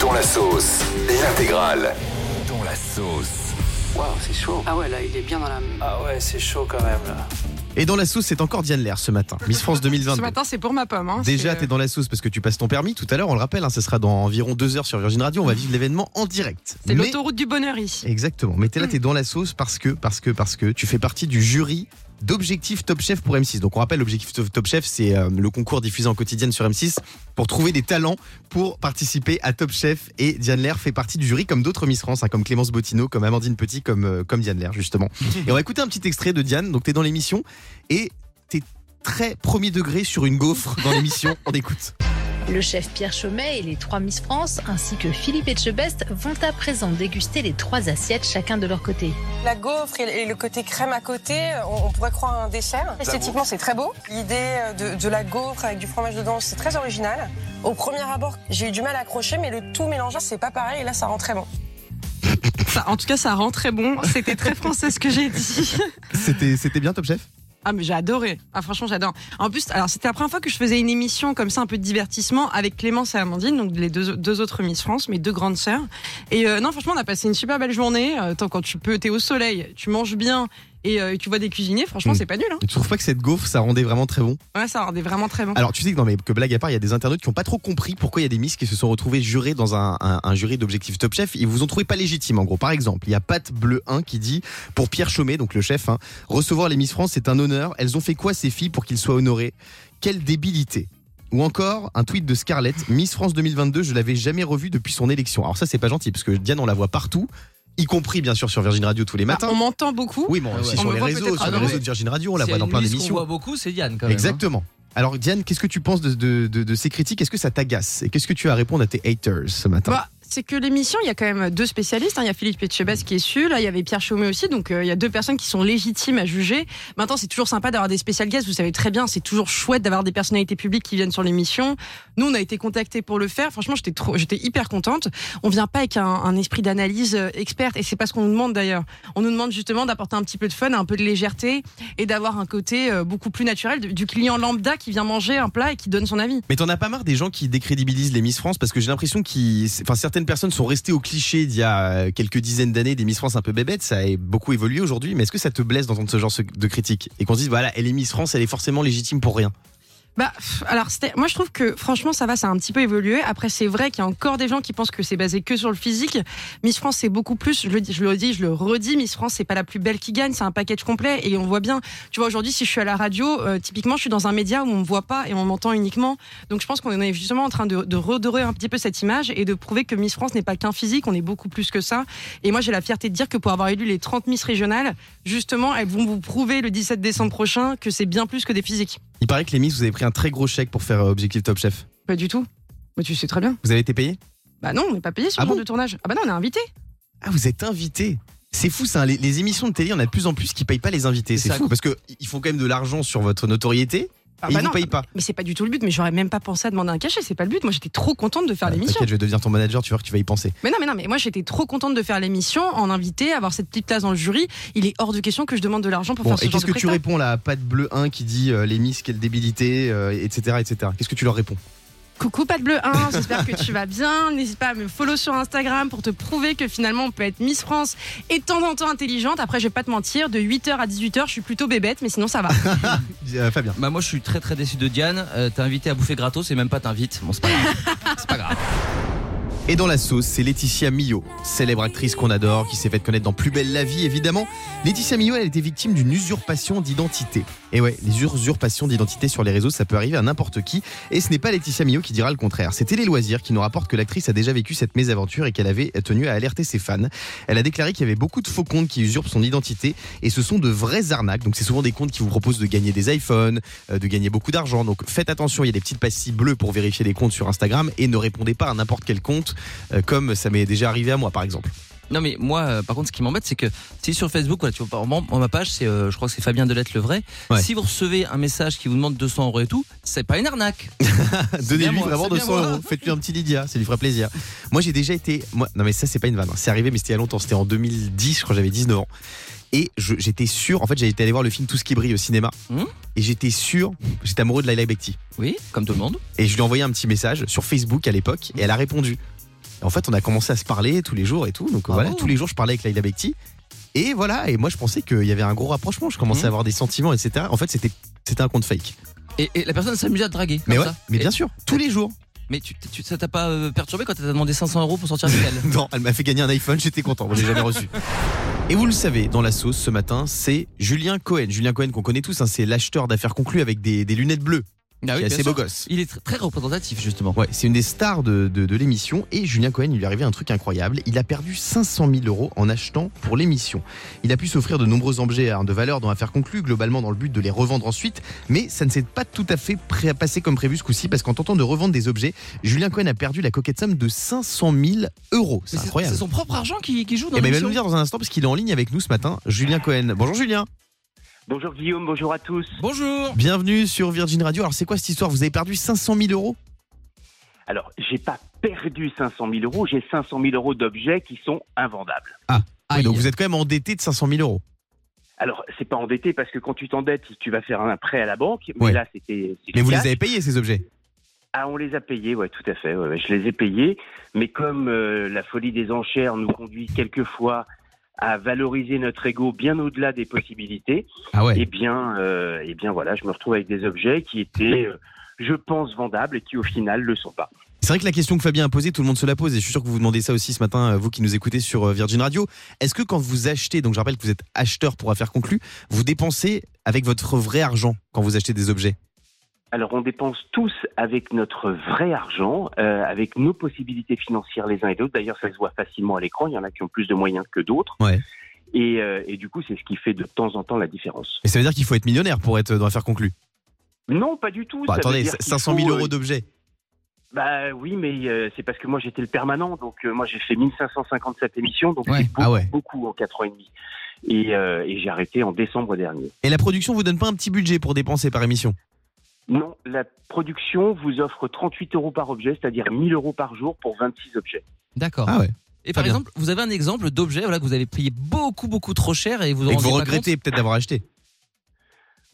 Dans la sauce, l'intégrale. Dans la sauce. Waouh, c'est chaud. Ah ouais, là, il est bien dans la. Ah ouais, c'est chaud quand même là. Et dans la sauce, c'est encore Diane Lair ce matin. Miss France Ce 2022. matin, c'est pour ma pomme. hein. Déjà, t'es dans la sauce parce que tu passes ton permis tout à l'heure, on le rappelle, hein, ce sera dans environ deux heures sur Virgin Radio, on va vivre l'événement en direct. C'est Mais- l'autoroute du bonheur ici. Exactement, mais t'es là, t'es dans la sauce parce que, parce que, parce que tu fais partie du jury d'Objectif Top Chef pour M6. Donc on rappelle, l'Objectif Top Chef, c'est euh, le concours diffusé en quotidienne sur M6 pour trouver des talents pour participer à Top Chef. Et Diane Lair fait partie du jury comme d'autres Miss France, hein, comme Clémence Bottineau, comme Amandine Petit, comme, euh, comme Diane Lair justement. et on va écouter un petit extrait de Diane, donc t'es dans l'émission et t'es très premier degré sur une gaufre dans l'émission. On écoute. Le chef Pierre Chaumet et les trois Miss France, ainsi que Philippe Etchebest, vont à présent déguster les trois assiettes chacun de leur côté. La gaufre et le côté crème à côté, on pourrait croire un dessert. Esthétiquement, c'est très beau. L'idée de, de la gaufre avec du fromage dedans, c'est très original. Au premier abord, j'ai eu du mal à accrocher, mais le tout mélangé, c'est pas pareil. Et là, ça rend très bon. Ça- en tout cas, ça rend très bon. C'était très français ce que j'ai dit. C'était, c'était bien Top Chef? Ah mais j'ai adoré. Ah franchement j'adore. En plus, alors c'était la première fois que je faisais une émission comme ça un peu de divertissement avec Clémence et Amandine, donc les deux, deux autres Miss France, mes deux grandes sœurs. Et euh, non franchement on a passé une super belle journée. Euh, tant quand tu peux, t'es au soleil, tu manges bien et euh, tu vois des cuisiniers, franchement Mm. c'est pas nul. Hein. Tu trouves pas que cette gaufre, ça rendait vraiment très bon? Ouais ça rendait vraiment très bon. Alors tu sais que non mais que blague à part, il y a des internautes qui ont pas trop compris pourquoi il y a des Miss qui se sont retrouvés jurés dans un, un- un jury d'objectif Top Chef. Ils vous ont trouvé pas légitime en gros. Par exemple, il y a Pat Bleu 1 qui dit pour Pierre Chaumet, donc le chef, hein, recevoir les Miss France c'est un honneur. Elles ont fait quoi ces filles pour qu'ils soient honorés Quelle débilité ou encore un tweet de Scarlett, Miss France 2022, je l'avais jamais revue depuis son élection. Alors ça c'est pas gentil parce que Diane on la voit partout, y compris bien sûr sur Virgin Radio tous les Bah, matins. on m'entend beaucoup. Oui, bon, Ah aussi ouais. sur On les réseaux, sur les réseaux de Virgin Radio, on la voit dans plein d'émissions. voit beaucoup, c'est Diane quand même. hein. Exactement. Alors Diane, qu'est-ce que tu penses de, de- de- de ces critiques? Est-ce que ça t'agace? Et qu'est-ce que tu as à répondre à tes haters ce matin? Bah, c'est que l'émission, il y a quand même deux spécialistes. hein. Il y a Philippe Etchebest qui est su, là il y avait Pierre Chaumet aussi, donc euh, il y a deux personnes qui sont légitimes à juger. Maintenant, c'est toujours sympa d'avoir des spécial guests. Vous savez très bien, c'est toujours chouette d'avoir des personnalités publiques qui viennent sur l'émission. Nous, on a été contactés pour le faire. Franchement, j'étais j'étais hyper contente. On vient pas avec un, esprit d'analyse euh, experte, et c'est pas ce qu'on nous demande d'ailleurs. On nous demande justement d'apporter un petit peu de fun, un peu de légèreté, et d'avoir un côté euh, beaucoup plus naturel du- client lambda qui vient manger un plat et qui donne son avis. Mais t'en as pas marre des gens qui décrédibilisent les Miss France? Parce que j'ai l'impression qu'ils, enfin personnes sont restées au cliché d'il y a euh, quelques dizaines d'années des Miss France un peu bébêtes. Ça a beaucoup évolué aujourd'hui. Mais est-ce que ça te blesse d'entendre ce genre de critiques et qu'on se dise voilà, elle est Miss France, elle est forcément légitime pour rien Bah, alors, moi, je trouve que franchement, ça va, ça a un petit peu évolué. Après, c'est vrai qu'il y a encore des gens qui pensent que c'est basé que sur le physique. Miss France, c'est beaucoup plus. Je le je le dis, je le redis. Miss France, c'est pas la plus belle qui gagne, c'est un package complet. Et on voit bien. Tu vois, aujourd'hui, si je suis à la radio, euh, typiquement, je suis dans un média où on me voit pas et on m'entend uniquement. Donc, je pense qu'on est justement en train de, de redorer un petit peu cette image et de prouver que Miss France n'est pas qu'un physique, on est beaucoup plus que ça. Et moi, j'ai la fierté de dire que pour avoir élu les 30 Miss régionales, justement, elles vont vous prouver le 17 décembre prochain que c'est bien plus que des physiques. Il paraît que les Miss, vous avez pris un très gros chèque pour faire euh, Objectif Top Chef. Pas du tout. Mais tu sais très bien. Vous avez été payé? Bah non, on n'est pas payé sur Ah le genre bon de tournage. Ah bah non, on est invité. Ah, vous êtes invité c'est fou ça, les, les émissions de télé, on a de plus en plus qui payent pas les invités. C'est fou parce qu'ils font quand même de l'argent sur votre notoriété Ah et bah ils vous payent pas. Mais c'est pas du tout le but. Mais j'aurais même pas pensé à demander un cachet. C'est pas le but. Moi, j'étais trop contente de faire Ah, l'émission. Je vais devenir ton manager, tu vois que tu vas y penser. Mais non, mais non, mais moi, j'étais trop contente de faire l'émission, en invité, avoir cette petite place dans le jury. Il est hors de question que je demande de l'argent pour Bon, faire ce et genre qu'est-ce de que tu réponds là à Pat Bleu 1 qui dit euh, les Miss, quelle débilité, euh, etc. etc. Qu'est-ce que tu leur réponds? Coucou, pas de bleu 1. J'espère que tu vas bien. N'hésite pas à me follow sur Instagram pour te prouver que finalement, on peut être Miss France et de temps en temps intelligente. Après, je vais pas te mentir, de 8h à 18h, je suis plutôt bébête, mais sinon, ça va. Euh, Fabien. Bah moi je suis très très déçu de Diane. Euh, T'as invité à bouffer gratos et même pas t'invites. Bon c'est pas grave. c'est pas grave. Et dans la sauce, c'est Laetitia Millot, célèbre actrice qu'on adore, qui s'est fait connaître dans Plus belle la vie, évidemment. Laetitia Millot, elle a été victime d'une usurpation d'identité. Et ouais, les usurpations d'identité sur les réseaux, ça peut arriver à n'importe qui. Et ce n'est pas Laetitia Millot qui dira le contraire. C'était les loisirs qui nous rapportent que l'actrice a déjà vécu cette mésaventure et qu'elle avait tenu à alerter ses fans. Elle a déclaré qu'il y avait beaucoup de faux comptes qui usurpent son identité et ce sont de vraies arnaques. Donc c'est souvent des comptes qui vous proposent de gagner des iPhones, euh, de gagner beaucoup d'argent. Donc faites attention, il y a des petites pastilles bleues pour vérifier les comptes sur Instagram et ne répondez pas à n'importe quel compte euh, comme ça m'est déjà arrivé à moi par exemple. Non mais moi euh, par contre ce qui m'embête c'est que si sur Facebook voilà, tu vois par exemple ma page c'est euh, je crois que c'est Fabien Delette le vrai. Ouais. Si vous recevez un message qui vous demande 200 euros et tout, c'est pas une arnaque. Donnez-lui vraiment c'est bien 200 moi. euros. Faites-lui un petit Lydia, ça lui ferait plaisir. Moi, j'ai déjà été. Moi, non, mais ça, c'est pas une vanne. hein. C'est arrivé, mais c'était il y a longtemps. C'était en 2010, je crois, j'avais 19 ans. Et j'étais sûr, en fait, j'avais été aller voir le film Tout ce qui brille au cinéma. Hmm. Et j'étais sûr, j'étais amoureux de Laila Bekti. Oui, comme tout le monde. Et je lui ai envoyé un petit message sur Facebook à l'époque et elle a répondu. Et en fait, on a commencé à se parler tous les jours et tout. Donc Ah voilà, bon tous les jours, je parlais avec Laila Bekti. Et voilà, et moi, je pensais qu'il y avait un gros rapprochement. Je commençais Mhm. à avoir des sentiments, etc. En fait, c'était c'était un compte fake. Et, et la personne s'amusait à te draguer. Mais ouais, ça. mais Et- bien sûr, tous les jours. Mais tu, tu- ça t'a pas euh, perturbé quand elle t'a demandé 500 euros pour sortir avec elle? Non, elle m'a fait gagner un iPhone, j'étais content, moi, je l'ai jamais reçu. Et vous le savez, dans la sauce ce matin, c'est Julien Cohen. Julien Cohen qu'on connaît tous, hein, c'est l'acheteur d'affaires conclues avec des, des lunettes bleues. Ah qui oui, est bien assez sûr. beau gosse. Il est tr- très représentatif justement. Ouais, c'est une des stars de, de, de l'émission et Julien Cohen, il lui est arrivé un truc incroyable. Il a perdu 500 000 euros en achetant pour l'émission. Il a pu s'offrir de nombreux objets hein, de valeur dans l'affaire conclue, globalement dans le but de les revendre ensuite, mais ça ne s'est pas tout à fait passé comme prévu ce coup-ci parce qu'en tentant de revendre des objets, Julien Cohen a perdu la coquette somme de 500 000 euros. C'est incroyable. C'est son propre argent qui, qui joue dans Et ben, il va l'émission. nous le dire dans un instant parce qu'il est en ligne avec nous ce matin, Julien Cohen. Bonjour Julien. Bonjour Guillaume, bonjour à tous. Bonjour. Bienvenue sur Virgin Radio. Alors c'est quoi cette histoire? Vous avez perdu 500 000 euros? Alors, j'ai pas perdu 500 000 euros, j'ai 500 000 euros d'objets qui sont invendables. Oui, Aïe. Donc vous êtes quand même endetté de 500 000 euros. Alors, c'est pas endetté parce que quand tu t'endettes, tu vas faire un prêt à la banque, mais Ouais. là, c'était. Mais vous les avez payés ces objets? Ah, on les a payés, ouais, tout à fait. ouais, ouais, je les ai payés, mais comme euh, la folie des enchères nous conduit quelquefois à valoriser notre ego bien au-delà des possibilités, Ah ouais. eh bien, euh, eh bien voilà, je me retrouve avec des objets qui étaient, euh, je pense, vendables et qui au final le sont pas. C'est vrai que la question que Fabien a posée, tout le monde se la pose et je suis sûr que vous vous demandez ça aussi ce matin, euh, vous qui nous écoutez sur Virgin Radio. Est-ce que quand vous achetez, donc je rappelle que vous êtes acheteur pour affaires conclues, vous dépensez avec votre vrai argent quand vous achetez des objets? Alors, on dépense tous avec notre vrai argent, euh, avec nos possibilités financières les uns et les autres. D'ailleurs, ça se voit facilement à l'écran. Il y en a qui ont plus de moyens que d'autres. Ouais. Et, euh, et du coup, c'est ce qui fait de temps en temps la différence. Et ça veut dire qu'il faut être millionnaire pour être dans affaires conclues. Non, pas du tout. Bah, Ça attendez, dire qu'il 500 000 faut, euros euh, d'objets. Bah oui, mais euh, c'est parce que moi j'étais le permanent, donc euh, moi j'ai fait 1557 émissions, donc Ouais. c'est beaucoup, Ah ouais. beaucoup en 4 ans et demi. Et, euh, et j'ai arrêté en décembre dernier. Et la production vous donne pas un petit budget pour dépenser par émission? Non, la production vous offre 38 euros par objet, c'est-à-dire 1000 euros par jour pour 26 objets. D'accord. Ah ouais. Et par bien. exemple, vous avez un exemple d'objet voilà, que vous avez payé beaucoup beaucoup trop cher et vous en Et que vous regrettez peut-être d'avoir acheté.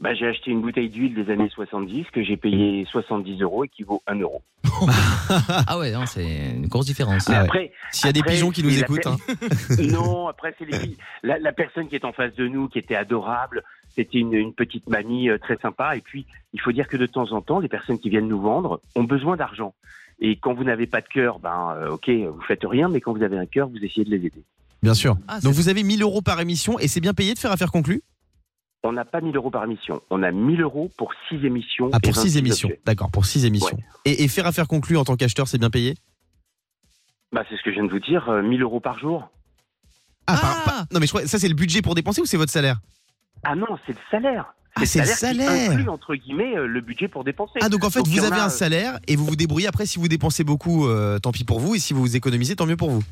Bah, j'ai acheté une bouteille d'huile des années 70 que j'ai payé 70 euros et qui vaut 1 euro. Ah ouais, non, c'est une grosse différence. Ah ouais. S'il y a des pigeons qui nous écoutent, hein. non, après c'est les la, la personne qui est en face de nous, qui était adorable, c'était une, une petite mamie euh, très sympa. Et puis, il faut dire que de temps en temps, les personnes qui viennent nous vendre ont besoin d'argent. Et quand vous n'avez pas de cœur, ben euh, ok, vous faites rien, mais quand vous avez un cœur, vous essayez de les aider. bien sûr. Ah, Donc vous avez 1000 euros par émission et c'est bien payé de faire affaires conclues On n'a pas 1000 euros par émission, on a 1000 euros pour 6 émissions. Ah, et pour 6 26 émissions. D'accord, pour 6 émissions. Et, et faire affaires conclues en tant qu'acheteur, c'est bien payé? Bah, c'est ce que je viens de vous dire, euh, 1000 euros par jour. ah, Ah par- par- Non mais je crois ça c'est le budget pour dépenser ou c'est votre salaire? Ah non, c'est le salaire. Ah, c'est le qui salaire. inclut, entre guillemets, euh, le budget pour dépenser. Ah donc en fait Donc, vous avez a, un euh, salaire et vous vous débrouillez après si vous dépensez beaucoup euh, tant pis pour vous et si vous économisez tant mieux pour vous.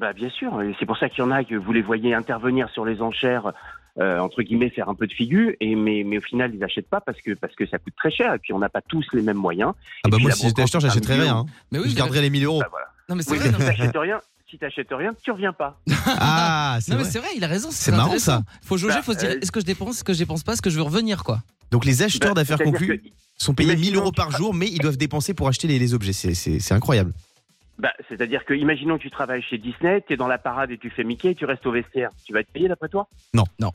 Bah bien sûr, et c'est pour ça qu'il y en a que vous les voyez intervenir sur les enchères, euh, entre guillemets, faire un peu de figure, et mais, mais au final ils n'achètent pas parce que parce que ça coûte très cher et puis on n'a pas tous les mêmes moyens. Ah Et bah puis moi si j'étais acheteur j'achèterais rien. hein. Mais oui, je garderais les 1000 euros. Bah voilà. Non mais c'est Oui, vrai. non, rien, si t'achètes rien, tu reviens pas. Ah c'est Non mais vrai. c'est vrai, il a raison. C'est marrant, intéressant. ça. Faut jauger, Bah, faut se dire euh, est-ce que je dépense, est-ce que je dépense pas, est-ce que je veux revenir quoi. Donc les acheteurs Bah, d'affaires c'est-à-dire conclues sont payés 1000 imaginons euros que par jour mais ils doivent dépenser pour acheter les, les objets. C'est- C'est c'est incroyable. Bah, c'est-à-dire que, imaginons que tu travailles chez Disney, tu es dans la parade et tu fais Mickey, tu restes au vestiaire. Tu vas être payé d'après toi? Non. Non.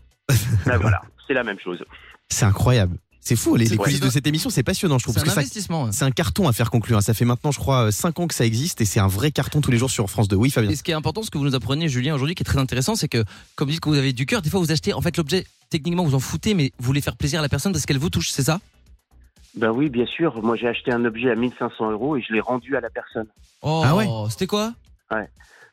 Bah voilà, c'est la même chose. C'est incroyable. C'est fou les, les coulisses de cette émission c'est passionnant je trouve C'est un investissement. hein. c'est un carton à faire conclure. hein. Ça fait maintenant, je crois, 5 ans que ça existe et c'est un vrai carton tous les jours sur France 2. Oui, Fabien. Et ce qui est important, ce que vous nous apprenez, Julien, aujourd'hui, qui est très intéressant, c'est que, comme vous dites que vous avez du cœur, des fois vous achetez, en fait, l'objet, techniquement, vous en foutez, mais vous voulez faire plaisir à la personne parce qu'elle vous touche, c'est ça? Bah oui, bien sûr. Moi, j'ai acheté un objet à 1500 euros et je l'ai rendu à la personne. Oh, Ah ouais? C'était quoi?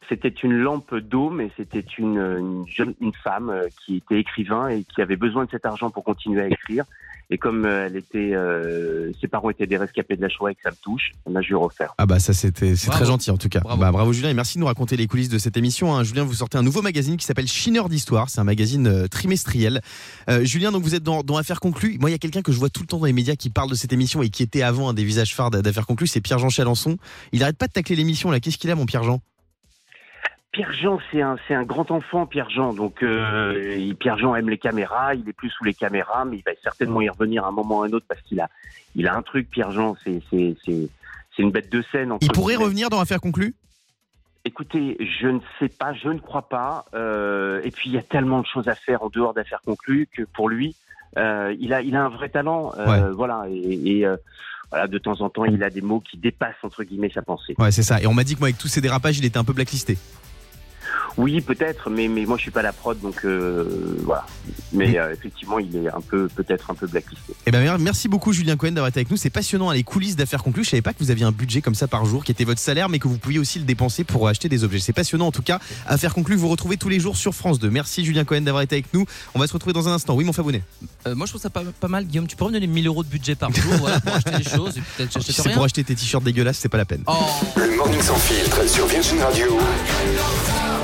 C'était une lampe dôme et c'était une, une jeune une femme euh, qui était écrivain et qui avait besoin de cet argent pour continuer à écrire. Et comme euh, elle était, euh, ses parents étaient des rescapés de la Shoah et que ça me touche, on a lui refaire. Ah bah ça c'était c'est Bravo. très gentil en tout cas. Bravo. Bah bravo Julien et merci de nous raconter les coulisses de cette émission. hein. Julien, vous sortez un nouveau magazine qui s'appelle Chineur d'histoire. C'est un magazine euh, trimestriel. Euh, Julien, donc vous êtes dans, dans Affaires conclues. Moi, il y a quelqu'un que je vois tout le temps dans les médias qui parle de cette émission et qui était avant un des visages phares d'Affaires conclues, c'est Pierre-Jean Chalençon. Il arrête pas de tacler l'émission là. Qu'est-ce qu'il a, mon Pierre-Jean? Pierre Jean, c'est un, c'est un grand enfant, Pierre Jean. Donc, euh, Pierre Jean aime les caméras. Il est plus sous les caméras, mais il va certainement y revenir à un moment ou à un autre parce qu'il a, il a un truc. Pierre Jean, c'est, c'est, c'est, c'est une bête de scène. Il pourrait guillemets. revenir dans Affaire conclue Écoutez, je ne sais pas, je ne crois pas. Euh, et puis il y a tellement de choses à faire en dehors d'affaires conclues que pour lui, euh, il a, il a un vrai talent. Voilà. Et, et, voilà, de temps en temps, il a des mots qui dépassent entre guillemets sa pensée. Ouais, c'est ça. Et on m'a dit que moi, avec tous ces dérapages, il était un peu blacklisté. Oui, peut-être, mais mais moi je suis pas la prod, donc euh, voilà. Mais euh, effectivement, il est un peu, peut-être un peu blacklisté. Eh ben, mer- merci beaucoup, Julien Cohen, d'avoir été avec nous. C'est passionnant, hein, les coulisses d'affaires conclues. Je savais pas que vous aviez un budget comme ça par jour, qui était votre salaire, mais que vous pouviez aussi le dépenser pour acheter des objets. C'est passionnant, en tout cas. Affaires conclues, vous retrouvez tous les jours sur France 2. Merci, Julien Cohen, d'avoir été avec nous. On va se retrouver dans un instant. Oui, mon Fabonnet. Euh, moi, je trouve ça pas, pas mal, Guillaume. Tu pourrais me donner 1000 euros de budget par jour voilà, pour acheter des choses et peut-être Si c'est pour acheter tes t-shirts dégueulasses, c'est pas la peine. Oh, Le Morning Sans Filtre sur Virgin Radio.